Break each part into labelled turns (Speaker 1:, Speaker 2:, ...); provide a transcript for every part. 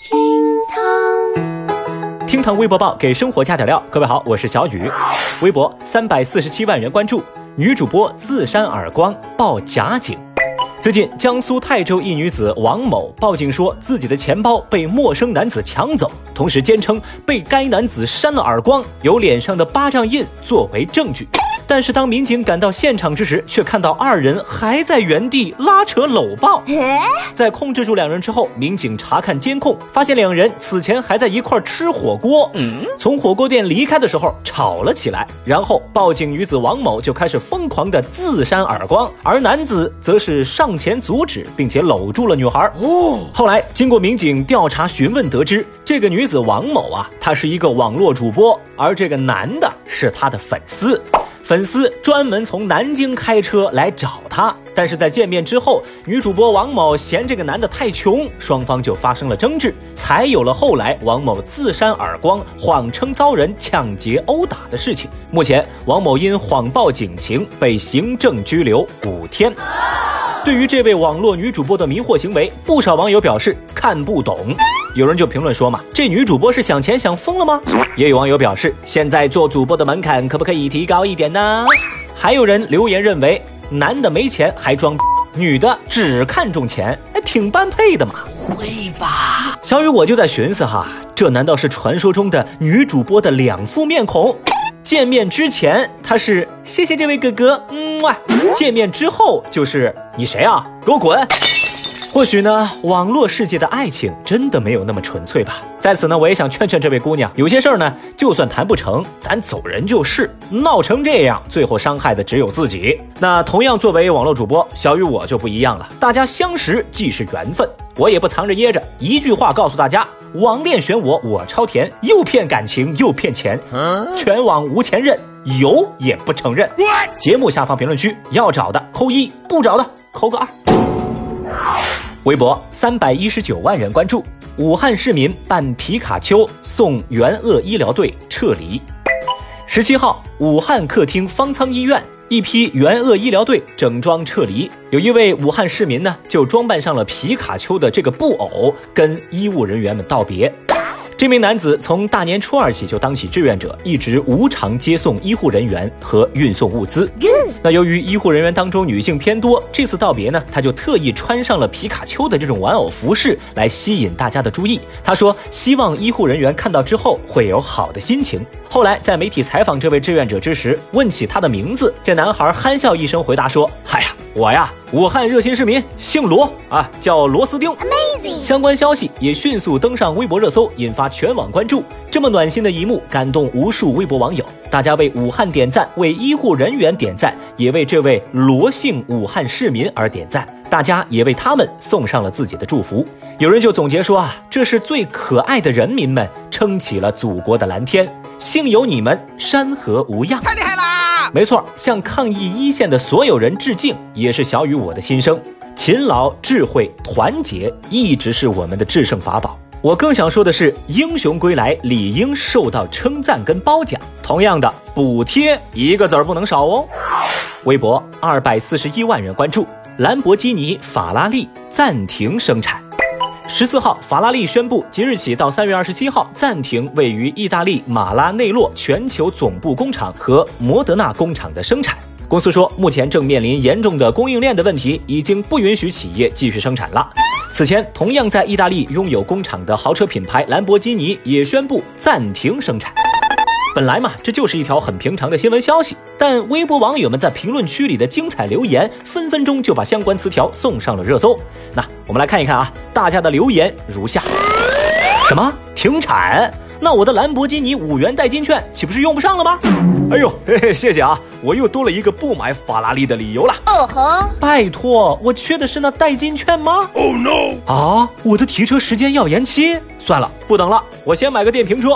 Speaker 1: 厅堂，
Speaker 2: 厅堂微博报给生活加点料。各位好，我是小雨。微博三百四十七万人关注，女主播自扇耳光报假警。最近，江苏泰州一女子王某报警说自己的钱包被陌生男子抢走，同时坚称被该男子扇了耳光，有脸上的巴掌印作为证据。但是当民警赶到现场之时，却看到二人还在原地拉扯搂抱。在控制住两人之后，民警查看监控，发现两人此前还在一块吃火锅。从火锅店离开的时候吵了起来，然后报警女子王某就开始疯狂的自扇耳光，而男子则是上前阻止，并且搂住了女孩。哦，后来经过民警调查询问得知，这个女子王某啊，她是一个网络主播，而这个男的是她的粉丝。粉丝专门从南京开车来找他，但是在见面之后，女主播王某嫌这个男的太穷，双方就发生了争执，才有了后来王某自扇耳光、谎称遭人抢劫殴打的事情。目前，王某因谎报警情被行政拘留五天。对于这位网络女主播的迷惑行为，不少网友表示看不懂。有人就评论说嘛，这女主播是想钱想疯了吗？也有网友表示，现在做主播的门槛可不可以提高一点呢？还有人留言认为，男的没钱还装，女的只看重钱，哎，挺般配的嘛。
Speaker 3: 会吧？
Speaker 2: 小雨我就在寻思哈，这难道是传说中的女主播的两副面孔？见面之前她是谢谢这位哥哥，嗯哇，见面之后就是你谁啊？给我滚！或许呢，网络世界的爱情真的没有那么纯粹吧。在此呢，我也想劝劝这位姑娘，有些事儿呢，就算谈不成，咱走人就是。闹成这样，最后伤害的只有自己。那同样作为网络主播，小雨我就不一样了。大家相识既是缘分，我也不藏着掖着，一句话告诉大家：网恋选我，我超甜，又骗感情又骗钱，全网无前任，有也不承认。节目下方评论区要找的扣一，不找的扣个二。微博三百一十九万人关注，武汉市民扮皮卡丘送援鄂医疗队撤离。十七号，武汉客厅方舱医院一批援鄂医疗队整装撤离，有一位武汉市民呢，就装扮上了皮卡丘的这个布偶，跟医务人员们道别。这名男子从大年初二起就当起志愿者，一直无偿接送医护人员和运送物资。那由于医护人员当中女性偏多，这次道别呢，他就特意穿上了皮卡丘的这种玩偶服饰来吸引大家的注意。他说，希望医护人员看到之后会有好的心情。后来在媒体采访这位志愿者之时，问起他的名字，这男孩憨笑一声回答说：“嗨呀。”我呀，武汉热心市民，姓罗啊，叫螺丝钉。Amazing！相关消息也迅速登上微博热搜，引发全网关注。这么暖心的一幕，感动无数微博网友。大家为武汉点赞，为医护人员点赞，也为这位罗姓武汉市民而点赞。大家也为他们送上了自己的祝福。有人就总结说啊，这是最可爱的人民们撑起了祖国的蓝天，幸有你们，山河无恙。太厉害没错，向抗疫一线的所有人致敬，也是小雨我的心声。勤劳、智慧、团结，一直是我们的制胜法宝。我更想说的是，英雄归来理应受到称赞跟褒奖。同样的，补贴一个子儿不能少哦。微博二百四十一万人关注，兰博基尼、法拉利暂停生产。十四号，法拉利宣布，即日起到三月二十七号暂停位于意大利马拉内洛全球总部工厂和摩德纳工厂的生产。公司说，目前正面临严重的供应链的问题，已经不允许企业继续生产了。此前，同样在意大利拥有工厂的豪车品牌兰博基尼也宣布暂停生产。本来嘛，这就是一条很平常的新闻消息，但微博网友们在评论区里的精彩留言，分分钟就把相关词条送上了热搜。那我们来看一看啊，大家的留言如下：什么停产？那我的兰博基尼五元代金券岂不是用不上了吗？哎呦，嘿嘿，谢谢啊，我又多了一个不买法拉利的理由了。哦吼，拜托，我缺的是那代金券吗？Oh no！啊，我的提车时间要延期，算了，不等了，我先买个电瓶车。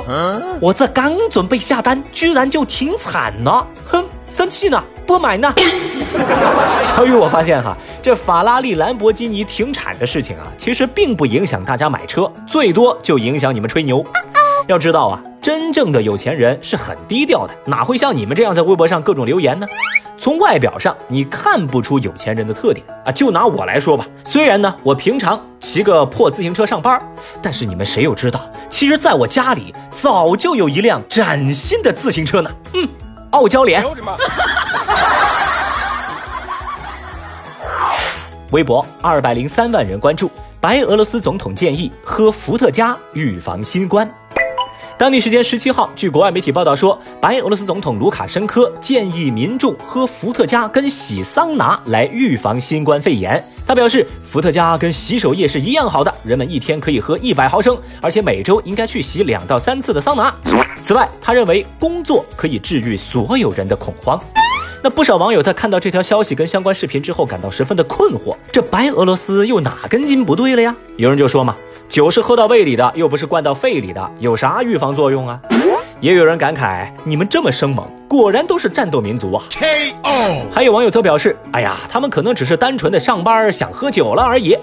Speaker 2: 我这刚准备下单，居然就停产了，哼，生气呢，不买呢。小雨，我发现哈，这法拉利、兰博基尼停产的事情啊，其实并不影响大家买车，最多就影响你们吹牛。要知道啊，真正的有钱人是很低调的，哪会像你们这样在微博上各种留言呢？从外表上你看不出有钱人的特点啊。就拿我来说吧，虽然呢我平常骑个破自行车上班，但是你们谁又知道，其实在我家里早就有一辆崭新的自行车呢。嗯，傲娇脸。微博二百零三万人关注，白俄罗斯总统建议喝伏特加预防新冠。当地时间十七号，据国外媒体报道说，白俄罗斯总统卢卡申科建议民众喝伏特加跟洗桑拿来预防新冠肺炎。他表示，伏特加跟洗手液是一样好的，人们一天可以喝一百毫升，而且每周应该去洗两到三次的桑拿。此外，他认为工作可以治愈所有人的恐慌。那不少网友在看到这条消息跟相关视频之后，感到十分的困惑：这白俄罗斯又哪根筋不对了呀？有人就说嘛。酒是喝到胃里的，又不是灌到肺里的，有啥预防作用啊？也有人感慨，你们这么生猛，果然都是战斗民族啊！K.O. 还有网友则表示，哎呀，他们可能只是单纯的上班想喝酒了而已。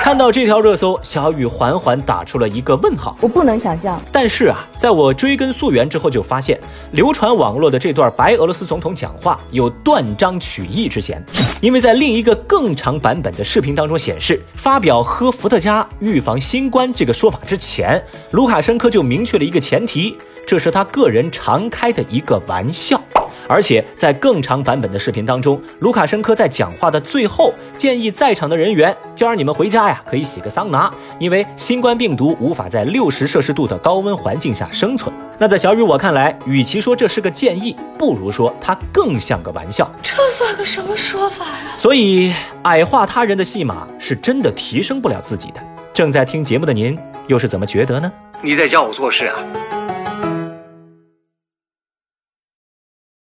Speaker 2: 看到这条热搜，小雨缓缓打出了一个问号。
Speaker 1: 我不能想象。
Speaker 2: 但是啊，在我追根溯源之后，就发现流传网络的这段白俄罗斯总统讲话有断章取义之嫌。因为在另一个更长版本的视频当中显示，发表喝伏特加预防新冠这个说法之前，卢卡申科就明确了一个前提，这是他个人常开的一个玩笑。而且在更长版本的视频当中，卢卡申科在讲话的最后建议在场的人员，就让你们回家呀，可以洗个桑拿，因为新冠病毒无法在六十摄氏度的高温环境下生存。那在小雨我看来，与其说这是个建议，不如说它更像个玩笑。
Speaker 1: 这算个什么说法呀？
Speaker 2: 所以矮化他人的戏码是真的提升不了自己的。正在听节目的您，又是怎么觉得呢？
Speaker 3: 你在教我做事啊？